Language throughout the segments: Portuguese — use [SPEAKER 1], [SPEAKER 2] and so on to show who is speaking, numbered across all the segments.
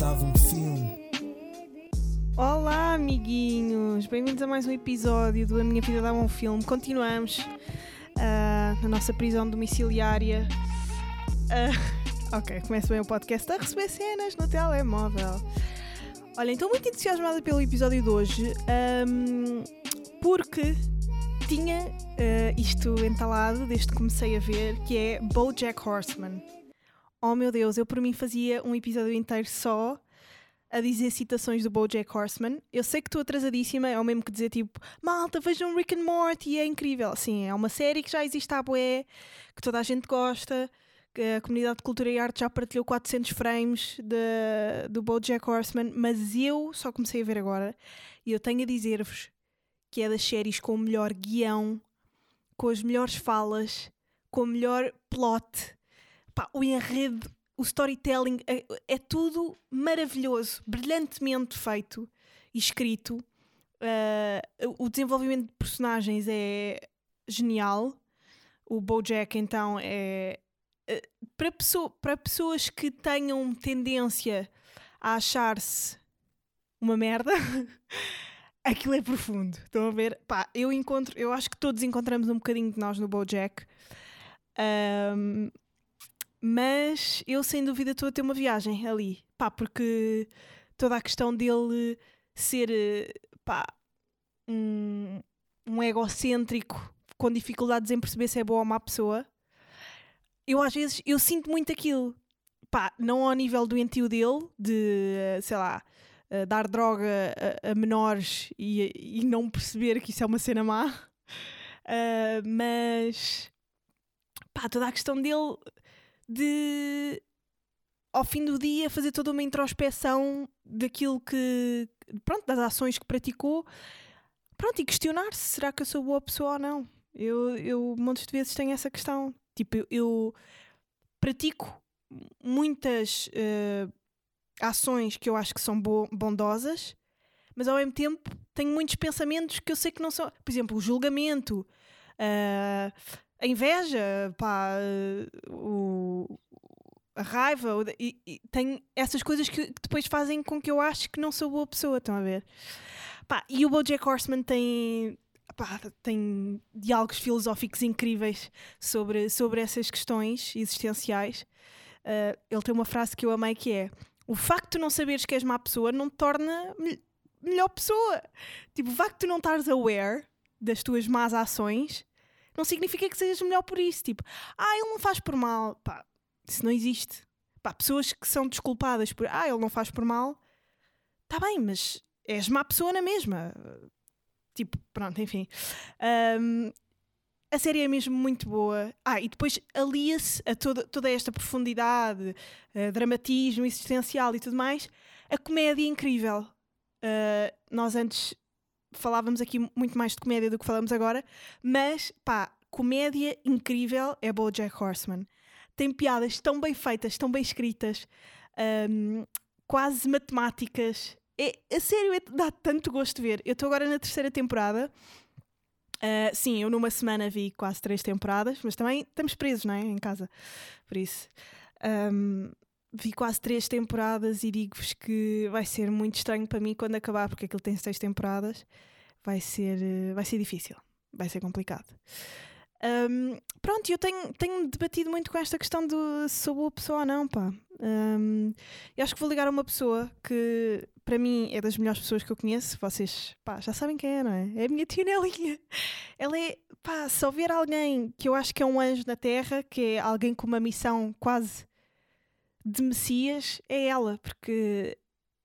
[SPEAKER 1] dava um filme.
[SPEAKER 2] Olá, amiguinhos! Bem-vindos a mais um episódio do A Minha Vida Dava um Filme. Continuamos ah, na nossa prisão domiciliária. Ah, ok, começa bem o podcast a receber cenas no telemóvel. Olhem, estou muito entusiasmada pelo episódio de hoje ahm, porque tinha ah, isto entalado desde que comecei a ver, que é BoJack Horseman. Oh meu Deus, eu por mim fazia um episódio inteiro só a dizer citações do BoJack Horseman. Eu sei que estou atrasadíssima, é o mesmo que dizer tipo, malta, vejam Rick and Morty, é incrível. Sim, é uma série que já existe há bué, que toda a gente gosta, que a comunidade de cultura e arte já partilhou 400 frames de, do BoJack Horseman, mas eu só comecei a ver agora e eu tenho a dizer-vos que é das séries com o melhor guião, com as melhores falas, com o melhor plot. Pá, o enredo o storytelling é, é tudo maravilhoso, brilhantemente feito e escrito. Uh, o desenvolvimento de personagens é genial. O BoJack, então, é uh, para, pessoa, para pessoas que tenham tendência a achar-se uma merda. Aquilo é profundo. Estão a ver? Pá, eu encontro, eu acho que todos encontramos um bocadinho de nós no BoJack. Um, mas eu sem dúvida estou a ter uma viagem ali, pá, porque toda a questão dele ser, pá, um, um egocêntrico com dificuldades em perceber se é boa ou má pessoa, eu às vezes, eu sinto muito aquilo, pá, não ao nível doentio dele, de, sei lá, dar droga a, a menores e, e, não perceber que isso é uma cena má, uh, mas, pá, toda a questão dele de ao fim do dia fazer toda uma introspeção daquilo que pronto, das ações que praticou pronto, e questionar-se será que eu sou boa pessoa ou não. Eu, eu montes de vezes tenho essa questão. Tipo, eu, eu pratico muitas uh, ações que eu acho que são bo bondosas mas ao mesmo tempo tenho muitos pensamentos que eu sei que não são por exemplo, o julgamento uh, a inveja, pá, o, a raiva, o, e, e, tem essas coisas que, que, depois fazem com que eu ache que não sou boa pessoa, estão a ver? Pá, e o BoJack Horseman tem, pá, tem diálogos filosóficos incríveis sobre, sobre essas questões existenciais. Uh, ele tem uma frase que eu amei que é o facto de não saberes que és má pessoa não te torna me melhor pessoa. Tipo, o facto de tu não estares aware das tuas más ações não significa que sejas melhor por isso. Tipo, ah, ele não faz por mal. Pá, isso não existe. Pá, pessoas que são desculpadas por, ah, ele não faz por mal. Tá bem, mas és má pessoa na mesma. Tipo, pronto, enfim. Um, a série é mesmo muito boa. Ah, e depois alia-se a toda, toda esta profundidade, uh, dramatismo existencial e tudo mais, a comédia incrível. Uh, nós antes falávamos aqui muito mais de comédia do que falamos agora, mas pá, comédia incrível é BoJack Horseman. Tem piadas tão bem feitas, tão bem escritas, um, quase matemáticas. É, a sério, é, dá tanto gosto de ver. Eu estou agora na terceira temporada. Uh, sim, eu numa semana vi quase três temporadas, mas também estamos presos, não é? Em casa. Por isso. Um, vi quase três temporadas e digo-vos que vai ser muito estranho para mim quando acabar, porque aquilo tem seis temporadas. Vai ser, eh, vai ser difícil, vai ser complicado. Um, pronto, eu tenho, tenho debatido muito com esta questão de se sou boa pessoa ou não, pá. Um, eu acho que vou ligar a uma pessoa que, para mim, é das melhores pessoas que eu conheço. Vocês, pá, já sabem quem é, não é? É a minha tia Nelinha. Ela é, pá, se houver alguém que eu acho que é um anjo na Terra, que é alguém com uma missão quase de Messias é ela, porque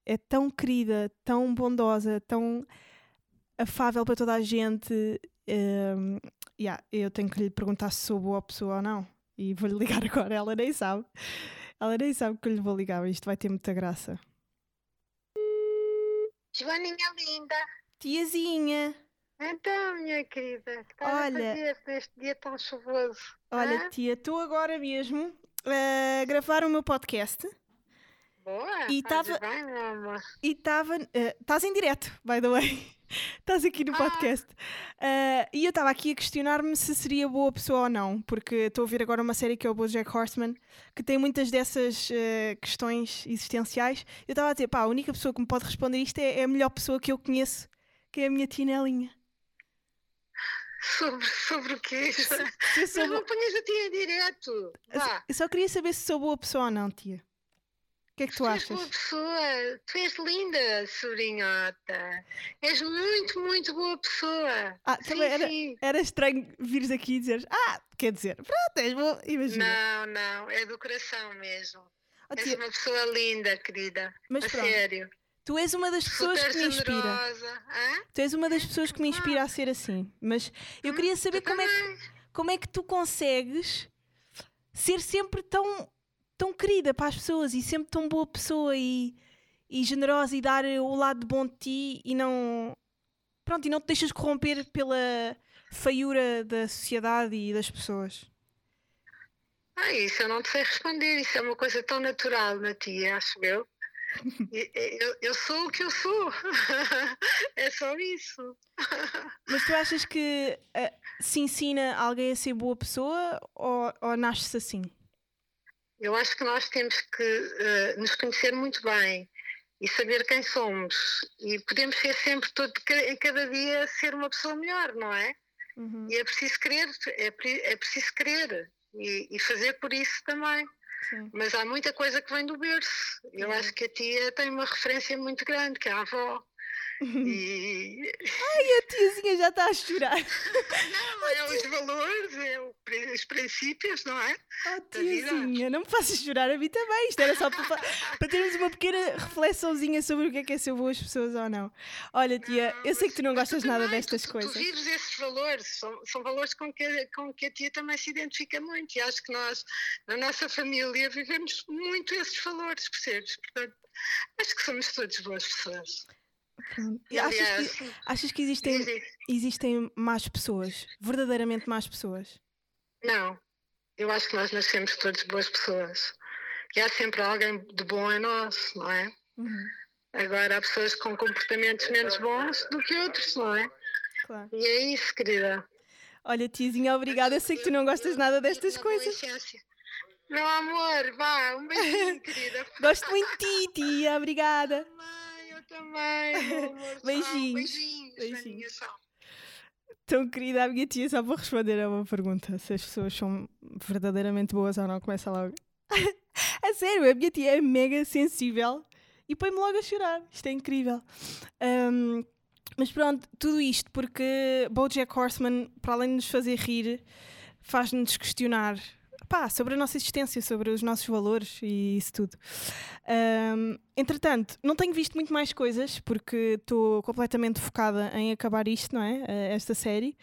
[SPEAKER 2] é tão querida, tão bondosa, tão afável para toda a gente. Um, yeah, eu tenho que lhe perguntar se sou boa pessoa ou não. E vou-lhe ligar agora, ela nem sabe. Ela nem sabe que eu lhe vou ligar, isto vai ter muita graça.
[SPEAKER 3] Joaninha linda.
[SPEAKER 2] Tiazinha.
[SPEAKER 3] Então, minha querida, que
[SPEAKER 2] olha,
[SPEAKER 3] a fazer neste dia tão chuvoso?
[SPEAKER 2] Olha, tia, estou agora mesmo a gravar o meu podcast
[SPEAKER 3] Boa.
[SPEAKER 2] E
[SPEAKER 3] fazes
[SPEAKER 2] tava-
[SPEAKER 3] bem, meu amor.
[SPEAKER 2] E estava. eh, Estás em direto, by the way. Estás aqui no
[SPEAKER 3] Ah.
[SPEAKER 2] podcast. Eh, e eu estava aqui a questionar-me se seria boa pessoa ou não, porque estou a ver agora uma série que é o Bojack Horseman, que tem muitas dessas eh, questões existenciais. Eu estava a dizer, pá, a única pessoa que me pode responder isto é, é a melhor pessoa que eu conheço, que é a minha tia Nelinha.
[SPEAKER 3] Sobre, sobre o quê?
[SPEAKER 2] Se bo-
[SPEAKER 3] não ponhas a tia direto. Vá.
[SPEAKER 2] eu só queria saber se sou boa pessoa ou não, tia. O que é que tu
[SPEAKER 3] és
[SPEAKER 2] achas?
[SPEAKER 3] boa pessoa. Tu és linda, sobrinhota. És muito, muito boa pessoa.
[SPEAKER 2] Ah,
[SPEAKER 3] Sim,
[SPEAKER 2] também era,
[SPEAKER 3] sim.
[SPEAKER 2] era estranho vires aqui e dizeres, ah, quer dizer, pronto, és boa. Imagina.
[SPEAKER 3] Não, não. É do coração mesmo.
[SPEAKER 2] Oh,
[SPEAKER 3] És uma pessoa linda, querida.
[SPEAKER 2] mas
[SPEAKER 3] a
[SPEAKER 2] pronto,
[SPEAKER 3] sério.
[SPEAKER 2] Tu és uma das pessoas
[SPEAKER 3] Super
[SPEAKER 2] que me inspira. Tu és uma das pessoas que me inspira a ser assim. Mas eu queria saber como é, que, como é que tu consegues ser sempre tão, tão querida para as pessoas e sempre tão boa pessoa e, e generosa e dar o lado bom de ti e não. Pronto, e não te deixas corromper pela feiura da sociedade e das pessoas.
[SPEAKER 3] Ah, isso eu não te sei responder. Isso é uma coisa tão natural na tia, acho eu. Eu, eu sou o que eu sou. É só isso.
[SPEAKER 2] Mas tu achas que ah, se ensina alguém a ser boa pessoa ou, ou nasce assim?
[SPEAKER 3] Eu acho que nós temos que eh, nos conhecer muito bem e saber quem somos. E podemos ser sempre, todo, em cada dia, ser uma pessoa melhor, não é?
[SPEAKER 2] Uhum,
[SPEAKER 3] E é preciso querer, é, é preciso querer e, e fazer por isso também.
[SPEAKER 2] Sim.
[SPEAKER 3] Mas há muita coisa que vem do berço. Eu
[SPEAKER 2] Uhum.
[SPEAKER 3] acho que a tia tem uma referência muito grande, que é a avó. E
[SPEAKER 2] A tiazinha já está a chorar.
[SPEAKER 3] não, é os valores, é os princípios, não é?
[SPEAKER 2] Oh, tiazinha, não me faças chorar a mim também. Isto era só para, para termos uma pequena reflexãozinha sobre o que é que é ser boas pessoas ou não. Olha, tia,
[SPEAKER 3] Não,
[SPEAKER 2] eu sei que tu não gostas nada destas
[SPEAKER 3] tu,
[SPEAKER 2] coisas.
[SPEAKER 3] Tu vives esses valores, são, são valores com que, com que a tia também se identifica muito. E acho que nós, na nossa família, vivemos muito esses valores, percebes? Portanto, acho que somos todos boas pessoas.
[SPEAKER 2] Pronto. Achas que, achas que existem, existem más pessoas? Verdadeiramente más pessoas?
[SPEAKER 3] não, eu acho que nós nascemos todos boas pessoas. E há sempre alguém de bom em nós, não é?
[SPEAKER 2] Uhum,
[SPEAKER 3] Agora há pessoas com comportamentos menos bons do que outros, não é?
[SPEAKER 2] claro.
[SPEAKER 3] E é isso, querida.
[SPEAKER 2] Olha, tiazinha, obrigada. Eu sei que tu não gostas nada destas coisas.
[SPEAKER 3] Meu amor, vá, um beijinho, querida.
[SPEAKER 2] Gosto muito de ti, tia. Obrigada.
[SPEAKER 3] Também,
[SPEAKER 2] Beijinhos.
[SPEAKER 3] Beijinhos.
[SPEAKER 2] Beijinhos.
[SPEAKER 3] Beijinhos. tchau.
[SPEAKER 2] Tão querida a minha tia, só vou responder a uma pergunta: se as pessoas são verdadeiramente boas ou não, começa logo. a sério, a minha tia é mega sensível e põe-me logo a chorar. Isto é incrível. Ahm, mas pronto, tudo isto porque Bojack Horseman, para além de nos fazer rir, faz-nos questionar pá, sobre a nossa existência, sobre os nossos valores e isso tudo. Ahm, entretanto, não tenho visto muito mais coisas porque estou completamente focada em acabar isto, não é? Eh, esta série.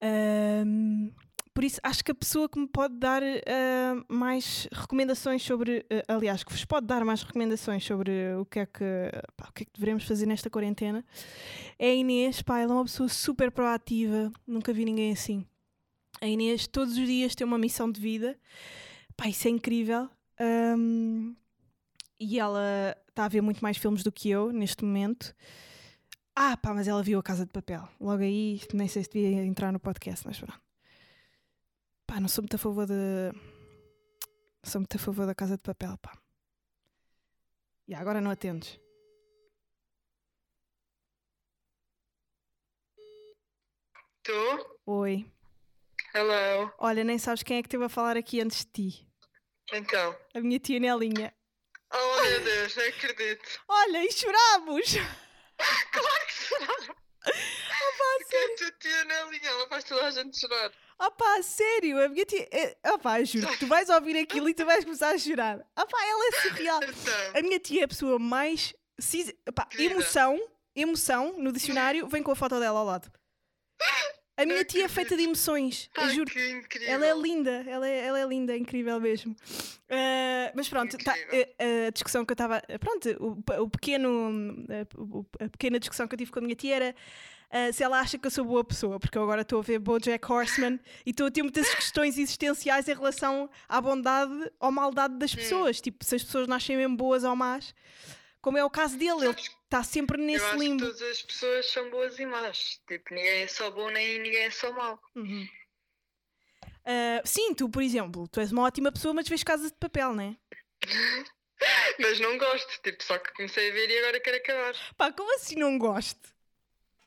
[SPEAKER 2] Ahm, por isso, acho que a pessoa que me pode dar ah, mais recomendações sobre. ah, aliás, que vos pode dar mais recomendações sobre o que é que, pá, o que, é que devemos fazer nesta quarentena é a Inês. Pá, ela é uma pessoa super proativa, nunca vi ninguém assim. A Inês todos os dias tem uma missão de vida. Pá, isso é incrível. Ahm, e ela está a ver muito mais filmes do que eu neste momento. Ah, pá, mas ela viu a Casa de Papel. Logo aí, nem sei se devia entrar no podcast, mas pronto. Pá, não sou muito a favor de. Não sou muito a favor da Casa de Papel, pá. E agora não atendes.
[SPEAKER 3] Tu?
[SPEAKER 2] Oi.
[SPEAKER 3] Hello.
[SPEAKER 2] Olha, nem sabes quem é que esteve a falar aqui antes de ti.
[SPEAKER 3] Então.
[SPEAKER 2] A minha tia Nelinha.
[SPEAKER 3] Oh meu Deus, não acredito.
[SPEAKER 2] Olha, e chorámos!
[SPEAKER 3] Claro que choraram. Porque a tua tia Nelinha, ela faz toda a gente chorar.
[SPEAKER 2] Pá, sério, a minha tia. Ah pá, juro, tu vais ouvir aquilo e tu vais começar a chorar. Pá, ela é surreal.
[SPEAKER 3] Então.
[SPEAKER 2] A minha tia é a pessoa mais. emoção, emoção, no dicionário, vem com a foto dela ao lado. A minha tia é feita de emoções, eu juro.
[SPEAKER 1] que incrível.
[SPEAKER 2] Ela é linda, ela é, ela é linda, é incrível mesmo. Ah, mas pronto, tá, a, a discussão que eu estava. Pronto, o, o pequeno, a, a pequena discussão que eu tive com a minha tia era ah, se ela acha que eu sou boa pessoa, porque eu agora estou a ver Bojack Horseman e estou a ter muitas questões existenciais em relação à bondade ou maldade das pessoas. Tipo, se as pessoas nascem mesmo boas ou más, como é o caso dele, ele está sempre
[SPEAKER 1] Eu
[SPEAKER 2] nesse
[SPEAKER 1] acho que
[SPEAKER 2] limbo.
[SPEAKER 1] todas as pessoas são boas e más. Tipo, ninguém é só bom nem ninguém é só mau.
[SPEAKER 2] Uhum. Ah, sim, tu, por exemplo, tu és uma ótima pessoa, mas vês casas de papel, não é?
[SPEAKER 1] Mas não gosto, tipo, só que comecei a ver e agora quero acabar.
[SPEAKER 2] Pá, como assim não gosto?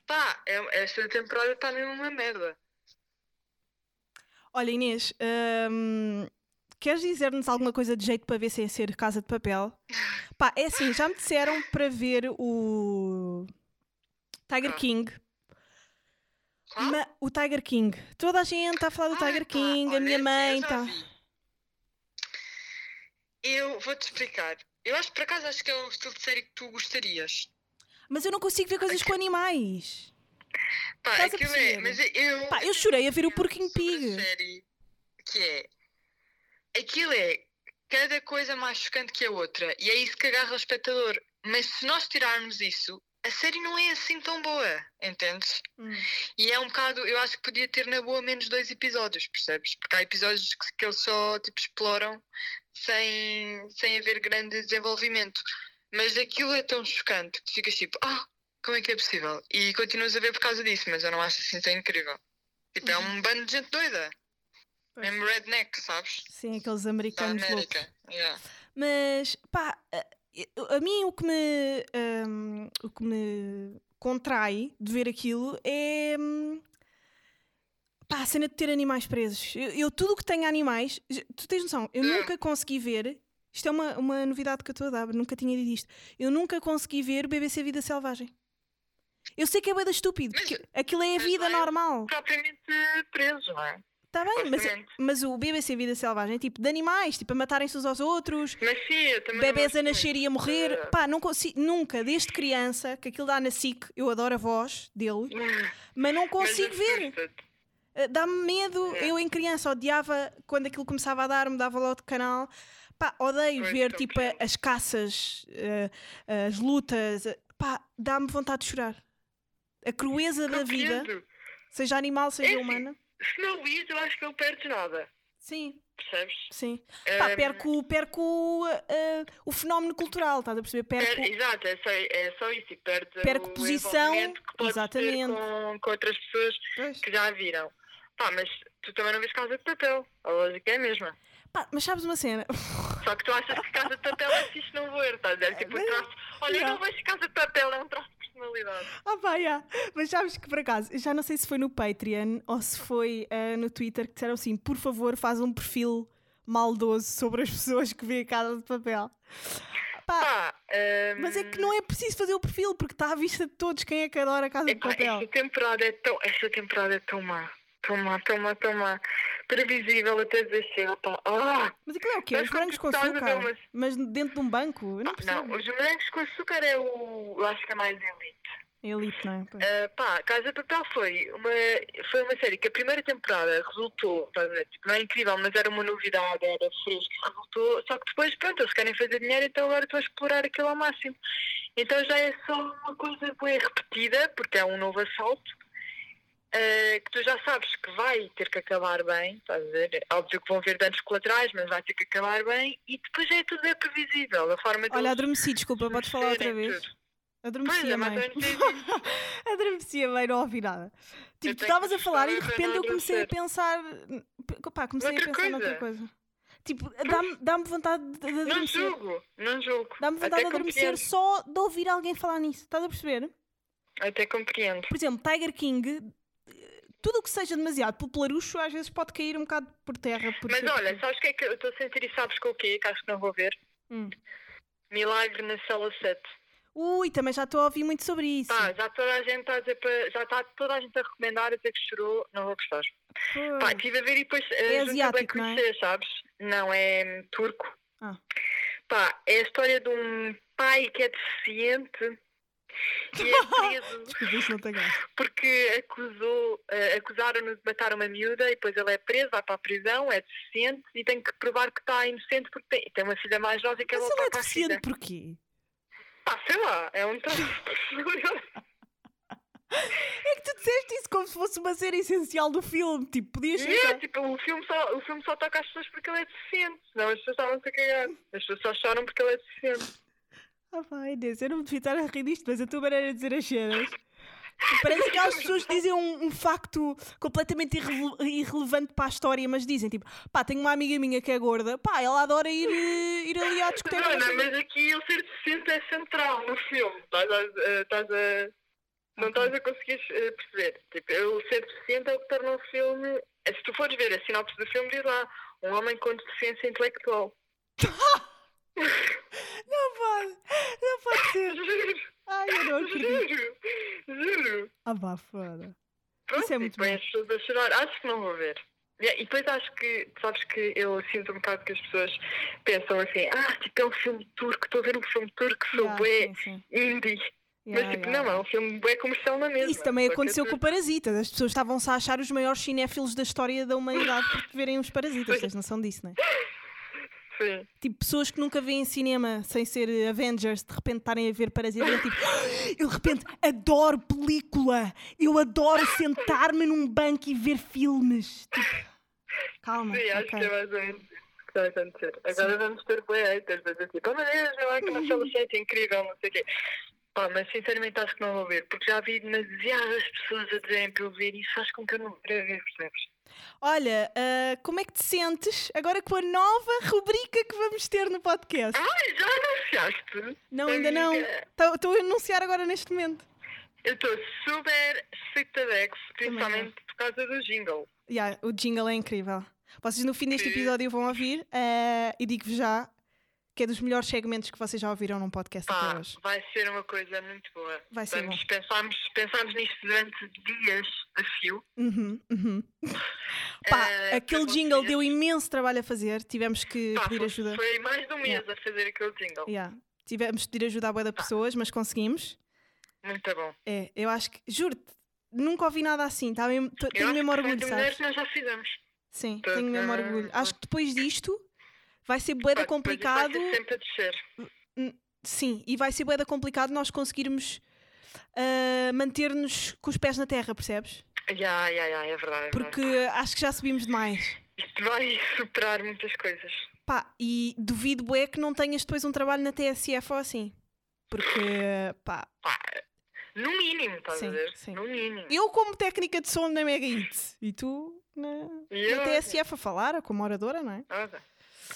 [SPEAKER 1] Pá, é- esta temporada está mesmo uma merda.
[SPEAKER 2] Olha, Inês, hum, queres dizer-nos alguma coisa de jeito para ver sem ser Casa de Papel? Pá, é assim, já me disseram para ver o Tiger
[SPEAKER 1] Ah.
[SPEAKER 2] King. Ma- o Tiger King. Toda a gente está a falar do
[SPEAKER 1] Ah,
[SPEAKER 2] Tiger King, a
[SPEAKER 1] olha,
[SPEAKER 2] minha mãe está.
[SPEAKER 1] Eu vou-te explicar. Eu acho que por acaso acho que é o estilo de série que tu gostarias.
[SPEAKER 2] Mas eu não consigo ver coisas com animais.
[SPEAKER 1] Pá,
[SPEAKER 2] Estás
[SPEAKER 1] aquilo é. Mas eu.
[SPEAKER 2] Pá, eu chorei a ver o Porquinho Pig.
[SPEAKER 1] série que é. Aquilo é cada coisa mais chocante que a outra. E é isso que agarra o espectador. Mas se nós tirarmos isso, a série não é assim tão boa, entendes?
[SPEAKER 2] Hum.
[SPEAKER 1] E é um bocado, eu acho que podia ter na boa menos dois episódios, percebes? Porque há episódios que, que eles só tipo, exploram sem, sem haver grande desenvolvimento. Mas aquilo é tão chocante que tu ficas tipo, ah, como é que é possível? E continuas a ver por causa disso, mas eu não acho assim tão incrível. Tipo, é um bando de gente doida. Mesmo redneck, sabes?
[SPEAKER 2] Sim, aqueles
[SPEAKER 1] Da
[SPEAKER 2] americanos loucos.
[SPEAKER 1] América. Yeah.
[SPEAKER 2] Mas, pá, a, a mim o que me, hum, o que me contrai de ver aquilo é. hum, Pá, a cena de ter animais presos. Eu, eu tudo o que tenho animais, tu tens noção, eu nunca consegui ver. Isto é uma, uma novidade que eu estou a dar, nunca tinha dito isto. Eu nunca consegui ver BBC Vida Selvagem. Eu sei que é bem estúpido, porque aquilo é a vida
[SPEAKER 1] é-
[SPEAKER 2] normal.
[SPEAKER 1] Propriamente preso, não é?
[SPEAKER 2] Está bem, mas, mas o BBC Vida Selvagem é tipo de animais, tipo a matarem-se uns aos outros,
[SPEAKER 1] Mas sim, gosto
[SPEAKER 2] a nascer e a morrer.
[SPEAKER 1] Eh,
[SPEAKER 2] Pá, não consigo, nunca, desde criança, que aquilo dá na SIC, eu adoro a voz dele, mas não
[SPEAKER 1] mas
[SPEAKER 2] consigo ver.
[SPEAKER 1] assusta-te.
[SPEAKER 2] Uh, Dá-me medo.
[SPEAKER 1] É.
[SPEAKER 2] Eu, em criança, odiava quando aquilo começava a dar, mudava logo de canal. Pá, odeio
[SPEAKER 1] Pois,
[SPEAKER 2] ver tipo
[SPEAKER 1] compreendo.
[SPEAKER 2] as caças, uh, as lutas. uh, Pá, dá-me vontade de chorar. A crueza da vida, seja animal, seja
[SPEAKER 1] É assim,
[SPEAKER 2] humana.
[SPEAKER 1] Se não vires, eu acho que não perdes nada.
[SPEAKER 2] Sim,
[SPEAKER 1] Percebes?
[SPEAKER 2] sim. Pá,
[SPEAKER 1] Ahm,
[SPEAKER 2] perco, perco uh, o fenómeno cultural, estás a perceber?
[SPEAKER 1] per-
[SPEAKER 2] Perco.
[SPEAKER 1] exato, é só, é só isso. E
[SPEAKER 2] Perco
[SPEAKER 1] o
[SPEAKER 2] posição, exatamente.
[SPEAKER 1] Com, com outras pessoas
[SPEAKER 2] Pois.
[SPEAKER 1] que já a viram. Pá, mas tu também não vês Casa de Papel. A lógica é a mesma.
[SPEAKER 2] Pá, mas sabes uma cena?
[SPEAKER 1] Só que tu achas que Casa de Papel é fixe não ver, estás a ver? Tipo, um traço. Olha, eu
[SPEAKER 2] Já.
[SPEAKER 1] não vejo Casa de Papel, é um traço de personalidade.
[SPEAKER 2] Ah, pá, já. Mas sabes que por acaso, eu já não sei se foi no Patreon ou se foi ah, no Twitter que disseram assim: por favor, faz um perfil maldoso sobre as pessoas que vêem a casa de papel. Pá,
[SPEAKER 1] ahm,
[SPEAKER 2] mas é que não é preciso fazer o perfil porque está à vista de todos quem é que adora a casa de
[SPEAKER 1] Epá,
[SPEAKER 2] papel.
[SPEAKER 1] esta temporada é tão. Esta temporada é tão má. Má, tão má. Previsível até dizer chega, pá. Ah!
[SPEAKER 2] Mas aquilo é o quê? Os morangos com açúcar?
[SPEAKER 1] umas-
[SPEAKER 2] Mas dentro de um banco? Eu não
[SPEAKER 1] Ah,
[SPEAKER 2] percebo.
[SPEAKER 1] não, os morangos com açúcar é o. Eu acho que é mais elite.
[SPEAKER 2] Elite, não é?
[SPEAKER 1] Ah, pá, Casa Papel foi uma, foi uma série que a primeira temporada resultou, tipo, não é incrível, mas era uma novidade, era fresco, resultou, só que depois, pronto, eles querem fazer dinheiro, então agora estão a explorar aquilo ao máximo. Então já é só uma coisa bem repetida, porque é um novo assalto, ah, que tu já sabes que vai ter que acabar bem, estás a ver? É Óbvio que vão haver danos colaterais, mas vai ter que acabar bem, e depois é tudo é previsível, a forma de
[SPEAKER 2] Olha, adormeci, desculpa, podes falar outra vez?
[SPEAKER 1] Pois
[SPEAKER 2] Adormeci
[SPEAKER 1] é,
[SPEAKER 2] a mãe. Adormeci a mãe, não ouvi nada. Tipo, tu estavas a falar e de repente eu comecei a pensar. Pá, comecei a
[SPEAKER 1] Outra
[SPEAKER 2] pensar noutra
[SPEAKER 1] coisa.
[SPEAKER 2] coisa. Tipo, dá-me dá vontade de, de
[SPEAKER 1] Não
[SPEAKER 2] adormecer.
[SPEAKER 1] julgo, não julgo.
[SPEAKER 2] Dá-me vontade
[SPEAKER 1] Até
[SPEAKER 2] de adormecer
[SPEAKER 1] compreendo.
[SPEAKER 2] só de ouvir alguém falar nisso. Estás a perceber?
[SPEAKER 1] Até compreendo.
[SPEAKER 2] Por exemplo, Tiger King, tudo o que seja demasiado popularucho às vezes pode cair um bocado por terra. Por
[SPEAKER 1] Mas olha, sabes o que é que eu estou a sentir e sabes com o quê? Que acho que não vou ver?
[SPEAKER 2] Hum.
[SPEAKER 1] Milagre na cela 7.
[SPEAKER 2] Ui, também já estou a ouvir muito sobre isso.
[SPEAKER 1] Pá, já toda a gente está a dizer para. Já está toda a gente a recomendar, a dizer que chorou, não vou gostar.
[SPEAKER 2] Pô.
[SPEAKER 1] Pá, estive a ver e depois.
[SPEAKER 2] É
[SPEAKER 1] junto bem
[SPEAKER 2] asiático, não é?
[SPEAKER 1] conhecer, sabes? Não, é turco.
[SPEAKER 2] Ah.
[SPEAKER 1] Pá, é a história de um pai que é deficiente E é preso
[SPEAKER 2] Desculpa, isto não tem graça.
[SPEAKER 1] porque acusou, eh, acusaram-no de matar uma miúda e depois ele é preso, vai para a prisão, é deficiente e tem que provar que está inocente porque tem, tem uma filha mais nova e quer voltar
[SPEAKER 2] é
[SPEAKER 1] para a filha.
[SPEAKER 2] deficiente porquê?
[SPEAKER 1] Ah, sei lá, é um personalidade.
[SPEAKER 2] É que tu disseste isso como se fosse uma cena essencial do filme. Tipo, podias
[SPEAKER 1] é, tipo, o filme, só, o filme só toca às pessoas porque ele é deficiente, senão as pessoas estavam-se a cagar. As pessoas só choram porque ele é deficiente.
[SPEAKER 2] Ah, vai, Inês, eu não me devia estar a rir disto, mas a tua maneira de dizer as cenas. Parece aquelas pessoas que dizem um, um facto completamente irrele- irrelevante para a história, mas dizem tipo, pá, tenho uma amiga minha que é gorda, pá, ela adora ir, eh, ir ali à discoteca.
[SPEAKER 1] Não,
[SPEAKER 2] não o quê."
[SPEAKER 1] mas aqui ele ser deficiente é central no filme. Estás a. eh, Estás a não estás a conseguir eh, perceber. Tipo, ele ser deficiente é o que torna o filme. eh, Se tu fores ver a sinopse do filme, diz lá: um homem com deficiência intelectual.
[SPEAKER 2] Não pode, não pode ser.
[SPEAKER 1] Juro,
[SPEAKER 2] Ai, eu não acredito.
[SPEAKER 1] juro, juro.
[SPEAKER 2] Ah, vá, fora.
[SPEAKER 1] Pronto,
[SPEAKER 2] Isso é muito bom.
[SPEAKER 1] as pessoas a chorar. Acho que não vou ver. Yeah, E depois acho que, sabes que eu sinto um bocado que as pessoas pensam assim: ah, tipo, é um filme turco, estou a ver um filme turco, sou
[SPEAKER 2] Yeah,
[SPEAKER 1] bué
[SPEAKER 2] sim, sim.
[SPEAKER 1] indie.
[SPEAKER 2] Yeah,
[SPEAKER 1] Mas tipo,
[SPEAKER 2] yeah.
[SPEAKER 1] não, é um filme bué comercial na mesma.
[SPEAKER 2] Isso também
[SPEAKER 1] que
[SPEAKER 2] aconteceu
[SPEAKER 1] é
[SPEAKER 2] com o Parasita. As pessoas estavam-se a achar os maiores cinéfilos da história da humanidade por verem os Parasitas. Tens noção disso, não é?
[SPEAKER 1] Sim.
[SPEAKER 2] Tipo, pessoas que nunca veem cinema sem ser Avengers, de repente estarem a ver Parasita, é tipo, eu de repente adoro película, eu adoro sentar-me num banco e ver filmes. Tipo, calma,
[SPEAKER 1] Sim, acho
[SPEAKER 2] ok.
[SPEAKER 1] que é mais ou menos que vai acontecer. Agora vamos ter bué haters, vai dizer tipo, oh meu Deus, eu acho que uma adolescente incrível, não sei o quê. Pá, mas sinceramente acho que não vou ver, porque já vi demasiadas pessoas a dizerem para eu ver e isso faz com que eu não queira ver, percebes?
[SPEAKER 2] Olha, ah, como é que te sentes agora com a nova rubrica que vamos ter no podcast?
[SPEAKER 1] Ai, já anunciaste?
[SPEAKER 2] Não, ainda não. Estou a anunciar agora neste momento.
[SPEAKER 1] Eu estou super
[SPEAKER 2] Também
[SPEAKER 1] principalmente por causa do jingle.
[SPEAKER 2] Yeah, o jingle é incrível. Vocês no fim deste episódio vão ouvir eh, e digo-vos já que é dos melhores segmentos que vocês já ouviram num podcast até
[SPEAKER 1] Pá,
[SPEAKER 2] hoje.
[SPEAKER 1] vai ser uma coisa muito boa.
[SPEAKER 2] Vai ser
[SPEAKER 1] Vamos, pensámos, pensámos nisto durante dias a fio.
[SPEAKER 2] Uhum, uhum. Pá,
[SPEAKER 1] Eh,
[SPEAKER 2] aquele jingle
[SPEAKER 1] vocês.
[SPEAKER 2] deu imenso trabalho a fazer. Tivemos que
[SPEAKER 1] Pá,
[SPEAKER 2] pedir
[SPEAKER 1] foi,
[SPEAKER 2] ajuda.
[SPEAKER 1] foi mais de um mês
[SPEAKER 2] Yeah.
[SPEAKER 1] a fazer aquele jingle.
[SPEAKER 2] Yeah. Tivemos que pedir ajuda à boia de pessoas, mas conseguimos.
[SPEAKER 1] Muito bom.
[SPEAKER 2] É, eu acho que, juro-te, nunca ouvi nada assim. Tá mesmo, tô- tenho mesmo orgulho, sabes?
[SPEAKER 1] nós já fizemos.
[SPEAKER 2] Sim,
[SPEAKER 1] Tá-
[SPEAKER 2] tenho mesmo orgulho. Acho que depois disto vai ser bué
[SPEAKER 1] Pá,
[SPEAKER 2] da
[SPEAKER 1] depois
[SPEAKER 2] complicado.
[SPEAKER 1] Vai sempre a descer.
[SPEAKER 2] Sim, e vai ser bué da complicado nós conseguirmos ah, manter-nos com os pés na terra, percebes?
[SPEAKER 1] Ya, ya, ya, é verdade. é verdade.
[SPEAKER 2] Porque acho que já subimos demais.
[SPEAKER 1] Isto vai superar muitas coisas.
[SPEAKER 2] Pá, e duvido bué que não tenhas depois um trabalho na TSF ou assim. Porque, pá,
[SPEAKER 1] Pá, no mínimo, estás
[SPEAKER 2] Sim,
[SPEAKER 1] a ver?
[SPEAKER 2] sim.
[SPEAKER 1] No mínimo.
[SPEAKER 2] eu como técnica de som na Mega Hit e tu na,
[SPEAKER 1] E
[SPEAKER 2] na
[SPEAKER 1] eu-
[SPEAKER 2] TSF a falar, como oradora, não é?
[SPEAKER 1] Olha,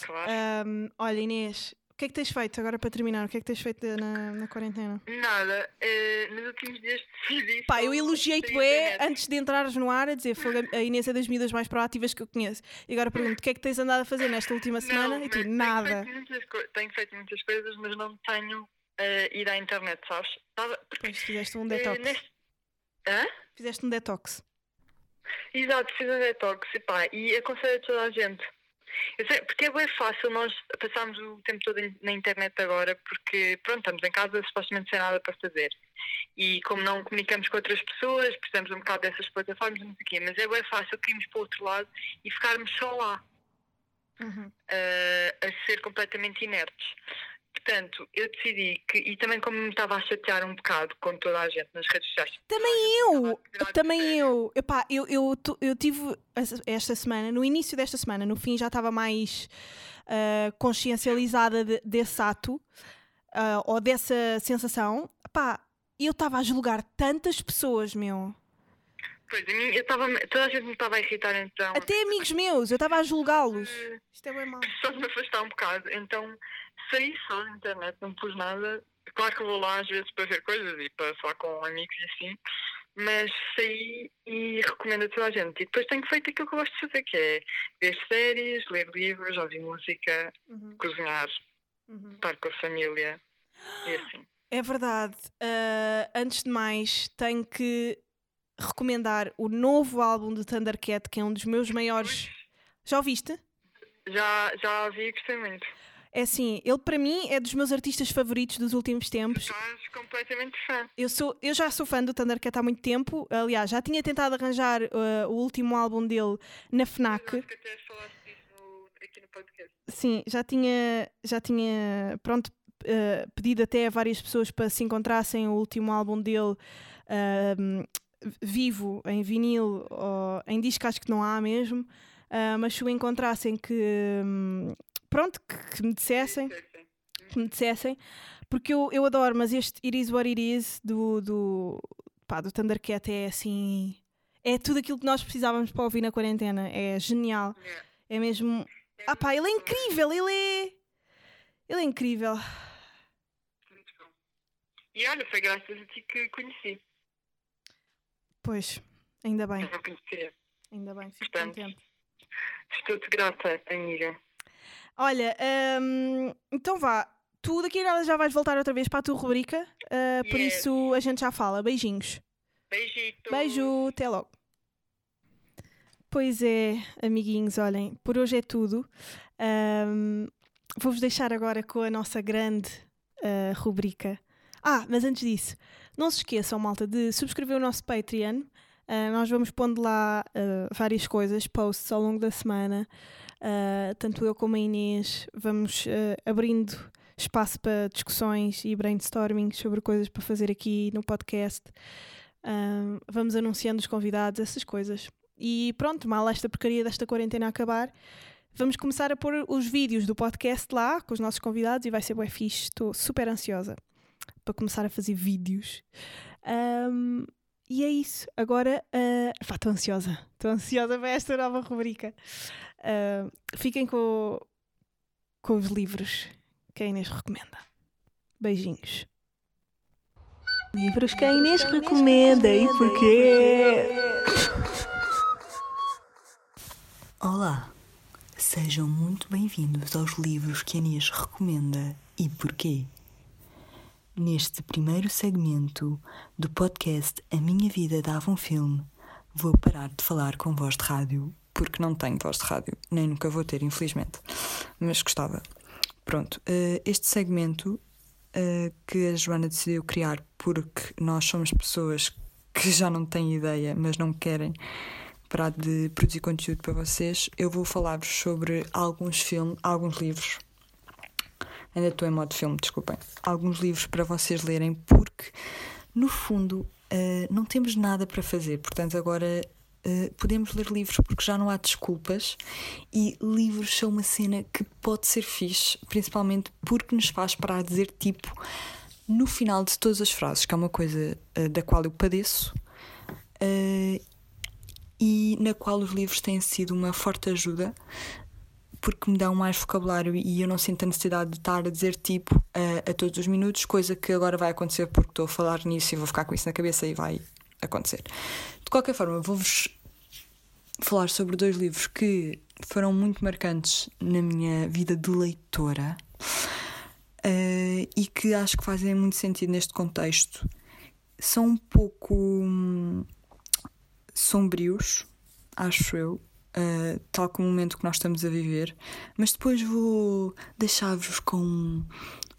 [SPEAKER 1] claro.
[SPEAKER 2] Ahm, olha, Inês, o que é que tens feito agora para terminar? O que é que tens feito na, na quarentena?
[SPEAKER 1] Nada, eh, nos últimos dias decidi.
[SPEAKER 2] Pá, eu elogiei-te
[SPEAKER 1] net.
[SPEAKER 2] antes de entrares no ar a dizer "Fogo, a Inês é das miúdas mais proativas que eu conheço. E agora pergunto, o que é que tens andado a fazer nesta última semana?
[SPEAKER 1] Não,
[SPEAKER 2] e tu,
[SPEAKER 1] mas tenho
[SPEAKER 2] nada.
[SPEAKER 1] feito Tenho feito muitas coisas, mas não tenho eh, ido à internet, sabes? Tava- porque,
[SPEAKER 2] Depois fizeste um
[SPEAKER 1] eh,
[SPEAKER 2] detox.
[SPEAKER 1] neste- Hã?
[SPEAKER 2] Fizeste um detox.
[SPEAKER 1] Exato, fiz um detox e, pá, e aconselho a toda a gente. Sei, porque é bem fácil nós passarmos o tempo todo na internet agora, porque pronto, estamos em casa supostamente sem nada para fazer. E como não comunicamos com outras pessoas, precisamos um bocado dessas plataformas, não sei o quê, mas é bem fácil irmos para o outro lado e ficarmos só lá,
[SPEAKER 2] Uhum.
[SPEAKER 1] eh, a ser completamente inertes. Portanto, eu decidi que, e também como me estava a chatear um bocado com toda a gente nas redes sociais.
[SPEAKER 2] Também eu! Também eu! Epá, eu, eu, eu tive esta semana, no início desta semana, no fim já estava mais ah, consciencializada de- desse ato ah, ou dessa sensação. Epá, eu estava a julgar tantas pessoas, meu.
[SPEAKER 1] Pois, a mim, eu estava, toda a gente me estava a irritar então.
[SPEAKER 2] Até amigos meus, eu estava a julgá-los. Isto é bem mau.
[SPEAKER 1] só me afastar um bocado. Então saí só da internet, não pus nada. Claro que vou lá às vezes para ver coisas e para falar com amigos e assim, mas saí e recomendo a toda a gente. E depois tenho feito aquilo que eu gosto de fazer, que é ver séries, ler livros, ouvir música,
[SPEAKER 2] Uhum,
[SPEAKER 1] cozinhar,
[SPEAKER 2] uhum.
[SPEAKER 1] estar com a família e assim.
[SPEAKER 2] É verdade. Ah, antes de mais, tenho que recomendar o novo álbum de Thundercat, que é um dos meus maiores. Já ouviste?
[SPEAKER 1] Já, já ouvi e gostei muito.
[SPEAKER 2] É assim, ele para mim é dos meus artistas favoritos dos últimos tempos.
[SPEAKER 1] Estás completamente fã.
[SPEAKER 2] Eu, sou, eu já sou fã do Thundercat há muito tempo. Aliás, já tinha tentado arranjar uh, o último álbum dele na FNAC.
[SPEAKER 1] Acho que até falaste disso no- aqui no podcast.
[SPEAKER 2] Sim, já tinha, já tinha pronto, uh, pedido até a várias pessoas para se encontrassem o último álbum dele um, vivo, em vinil ou em disco, acho que não há mesmo. Uh, mas se o encontrassem que hum, pronto, que, que me dissessem, que me dissessem, porque eu, eu adoro, mas este It Is What It Is do, do, pá, do Thundercat é assim. É tudo aquilo que nós precisávamos para ouvir na quarentena. É genial.
[SPEAKER 1] Yeah.
[SPEAKER 2] É mesmo. Ah pá, ele é incrível, ele é. Ele é incrível.
[SPEAKER 1] Muito bom. E olha, foi graças a ti que conheci.
[SPEAKER 2] Pois, ainda bem,
[SPEAKER 1] Eu não conhecia.
[SPEAKER 2] ainda bem, fico
[SPEAKER 1] Portanto.
[SPEAKER 2] contente.
[SPEAKER 1] Estou-te grata, amiga.
[SPEAKER 2] Olha, hum, então vá. Tu daqui a nada já vais voltar outra vez para a tua rubrica, ah, por
[SPEAKER 1] Yes.
[SPEAKER 2] isso a gente já fala. Beijinhos.
[SPEAKER 1] Beijito.
[SPEAKER 2] Beijo, até logo. Pois é, amiguinhos, olhem, por hoje é tudo. Ahm, Vou-vos deixar agora com a nossa grande ah, rubrica. Ah, mas antes disso, não se esqueçam, malta, de subscrever o nosso Patreon. Ah, nós vamos pondo lá ah, várias coisas, posts ao longo da semana. Ah, tanto eu como a Inês vamos ah, abrindo espaço para discussões e brainstorming sobre coisas para fazer aqui no podcast. Ahm, vamos anunciando os convidados, essas coisas. E pronto, mal esta porcaria desta quarentena acabar, vamos começar a pôr os vídeos do podcast lá com os nossos convidados e vai ser bué fixe. Estou super ansiosa para começar a fazer vídeos. Ahm, e é isso. Agora, uh, estou ansiosa. Estou ansiosa para esta nova rubrica. Ah, fiquem com, com os livros que a Inês recomenda. Beijinhos. Livros que a Inês recomenda e porquê?
[SPEAKER 4] Olá, sejam muito bem-vindos aos livros que a Inês recomenda e porquê. Neste primeiro segmento do podcast A Minha Vida Dava um Filme, vou parar de falar com voz de rádio, porque não tenho voz de rádio, nem nunca vou ter, infelizmente, mas gostava. Pronto, eh, este segmento eh, que a Joana decidiu criar porque nós somos pessoas que já não têm ideia, mas não querem parar de produzir conteúdo para vocês, eu vou falar-vos sobre alguns filmes, alguns livros. Ainda estou em modo filme, desculpem. Alguns livros para vocês lerem, porque no fundo eh, não temos nada para fazer, portanto, agora eh, podemos ler livros porque já não há desculpas e livros são uma cena que pode ser fixe, principalmente porque nos faz parar de dizer tipo no final de todas as frases, que é uma coisa eh, da qual eu padeço. eh, e na qual os livros têm sido uma forte ajuda porque me dão mais vocabulário e eu não sinto a necessidade de estar a dizer tipo a, a todos os minutos, coisa que agora vai acontecer porque estou a falar nisso e vou ficar com isso na cabeça e vai acontecer. De qualquer forma, vou-vos falar sobre dois livros que foram muito marcantes na minha vida de leitora eh, e que acho que fazem muito sentido neste contexto. São um pouco hum, sombrios, acho eu, uh, tal como o momento que nós estamos a viver, mas depois vou deixar-vos com um,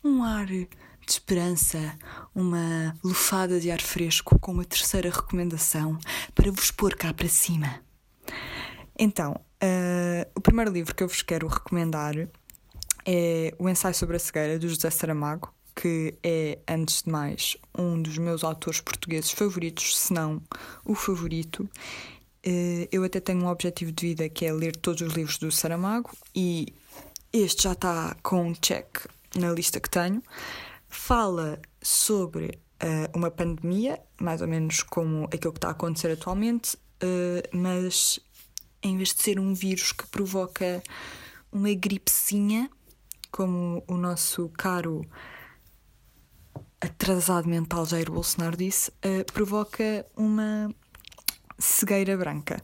[SPEAKER 4] um ar de esperança, uma lufada de ar fresco com uma terceira recomendação para vos pôr cá para cima. Então, uh, o primeiro livro que eu vos quero recomendar é O Ensaio sobre a Cegueira, do José Saramago, que é, antes de mais, um dos meus autores portugueses favoritos, se não o favorito. Eh, Eu até tenho um objetivo de vida que é ler todos os livros do Saramago e este já está com um check na lista que tenho. Fala sobre eh, uma pandemia, mais ou menos como aquilo que está a acontecer atualmente, eh, mas em vez de ser um vírus que provoca uma gripezinha, como o nosso caro atrasado mental Jair Bolsonaro disse, eh, provoca uma cegueira branca.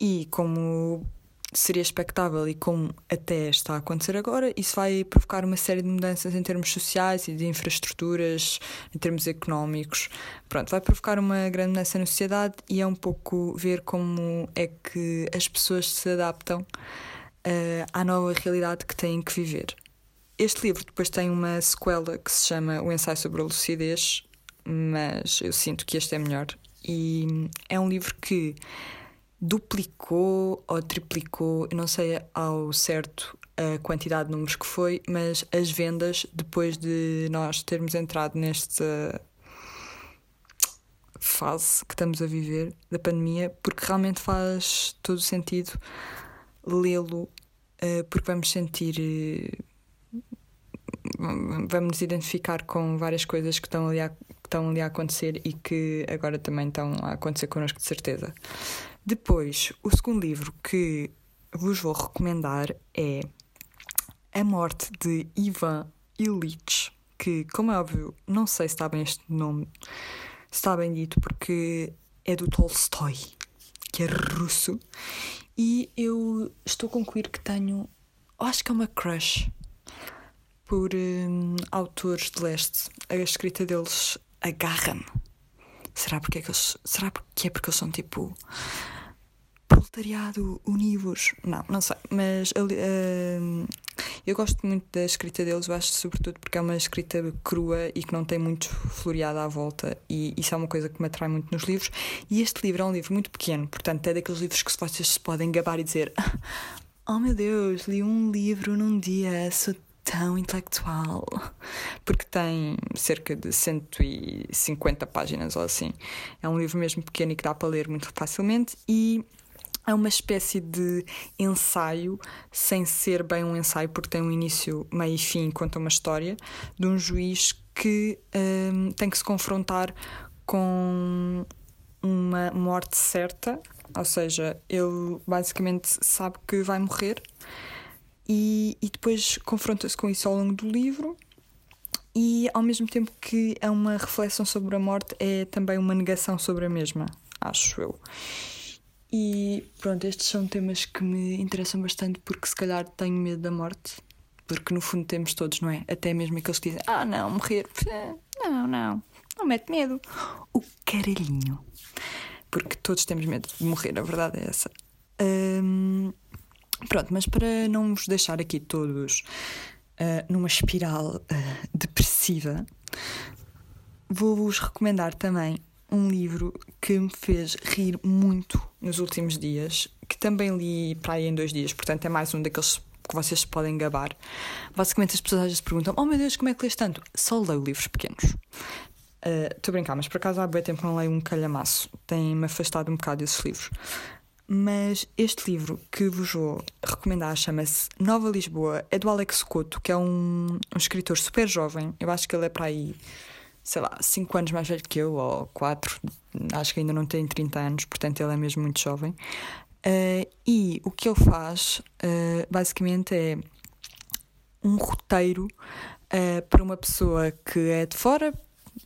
[SPEAKER 4] E como seria expectável e como até está a acontecer agora, isso vai provocar uma série de mudanças em termos sociais e de infraestruturas, em termos económicos. Pronto, vai provocar uma grande mudança na sociedade e é um pouco ver como é que as pessoas se adaptam eh, à nova realidade que têm que viver. este livro depois tem uma sequela que se chama O Ensaio sobre a Lucidez, mas eu sinto que este é melhor. E é um livro que duplicou ou triplicou, eu não sei ao certo a quantidade de números que foi, mas as vendas depois de nós termos entrado nesta fase que estamos a viver da pandemia, porque realmente faz todo o sentido lê-lo, uh, porque vamos sentir. Uh, vamos nos identificar com várias coisas que estão ali a, estão ali a acontecer e que agora também estão a acontecer connosco de certeza. Depois, o segundo livro que vos vou recomendar é A Morte de Ivan Illich, que, como é óbvio, não sei se está bem este nome, se está bem dito, porque é do Tolstói, que é russo, e eu estou a concluir que tenho, acho que é uma crush por hum, autores de leste. A escrita deles agarra-me. Será porque é que eles, será porque é porque eles são tipo proletariado univos? Não, não sei, mas uh, eu gosto muito da escrita deles, eu acho sobretudo porque é uma escrita crua e que não tem muito floreado à volta, e isso é uma coisa que me atrai muito nos livros. E este livro é um livro muito pequeno, portanto, é daqueles livros que vocês se podem gabar e dizer: Oh meu Deus, li um livro num dia, sou tão intelectual, porque tem cerca de 150 páginas ou assim. É um livro mesmo pequeno e que dá para ler muito facilmente e é uma espécie de ensaio, sem ser bem um ensaio, porque tem um início, meio e fim, conta uma história de um juiz que um, tem que se confrontar com uma morte certa, ou seja, ele basicamente sabe que vai morrer e, e depois confronta-se com isso ao longo do livro. E ao mesmo tempo que é uma reflexão sobre a morte, é também uma negação sobre a mesma, acho eu. E pronto, estes são temas que me interessam bastante porque se calhar tenho medo da morte. Porque no fundo temos todos, não é? Até mesmo aqueles que dizem: Ah, não, morrer. Não, não. Não mete medo. O caralhinho. Porque todos temos medo de morrer, a verdade é essa. Hum, Pronto, mas para não vos deixar aqui todos uh, numa espiral uh, depressiva, vou-vos recomendar também um livro que me fez rir muito nos últimos dias, que também li para aí em dois dias, portanto é mais um daqueles que vocês podem gabar. Basicamente as pessoas às vezes perguntam: Oh meu Deus, como é que lês tanto? Só leio livros pequenos. Estou uh, a brincar, mas por acaso há bem tempo não leio um calhamaço. Tem-me afastado um bocado desses livros. Mas este livro que vos vou recomendar chama-se Nova Lisboa, é do Alex Couto, que é um, um escritor super jovem. Eu acho que ele é para aí, sei lá, 5 anos mais velho que eu, ou 4. Acho que ainda não tem 30 anos, portanto ele é mesmo muito jovem. Uh, e o que ele faz, uh, basicamente, é um roteiro uh, para uma pessoa que é de fora,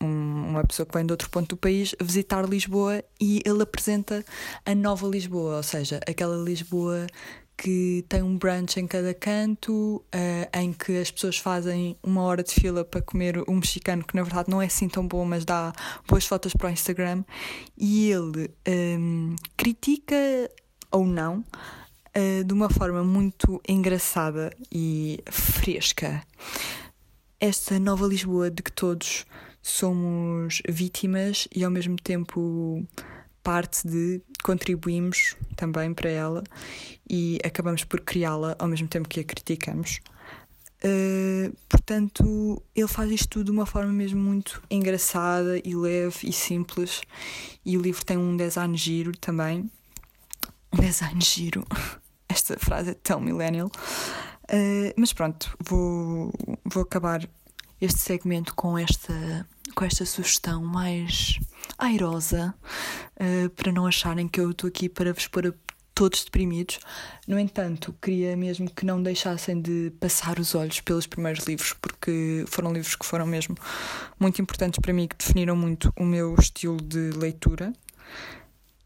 [SPEAKER 4] um, uma pessoa que vem de outro ponto do país visitar Lisboa e ele apresenta a nova Lisboa, ou seja, aquela Lisboa que tem um brunch em cada canto, uh, em que as pessoas fazem uma hora de fila para comer um mexicano que na verdade não é assim tão bom, mas dá boas fotos para o Instagram, e ele um, critica ou não. Uh, de uma forma muito engraçada e fresca. Esta nova Lisboa de que todos somos vítimas e ao mesmo tempo parte de contribuímos também para ela e acabamos por criá-la ao mesmo tempo que a criticamos. Uh, portanto, ele faz isto tudo de uma forma mesmo muito engraçada e leve e simples. E o livro tem um design giro também. Um design giro. Esta frase é tão millennial. Uh, mas pronto, vou, vou acabar este segmento com esta com esta sugestão mais airosa, uh, para não acharem que eu estou aqui para vos pôr a todos deprimidos. No entanto, queria mesmo que não deixassem de passar os olhos pelos primeiros livros, porque foram livros que foram mesmo muito importantes para mim, que definiram muito o meu estilo de leitura.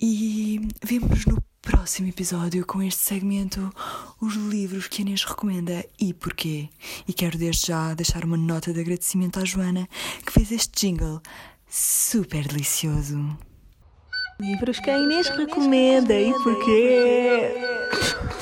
[SPEAKER 4] E vemos no próximo episódio com este segmento os livros que a Inês recomenda e porquê. E quero desde já deixar uma nota de agradecimento à Joana que fez este jingle super delicioso.
[SPEAKER 2] Livros que a Inês recomenda e porquê.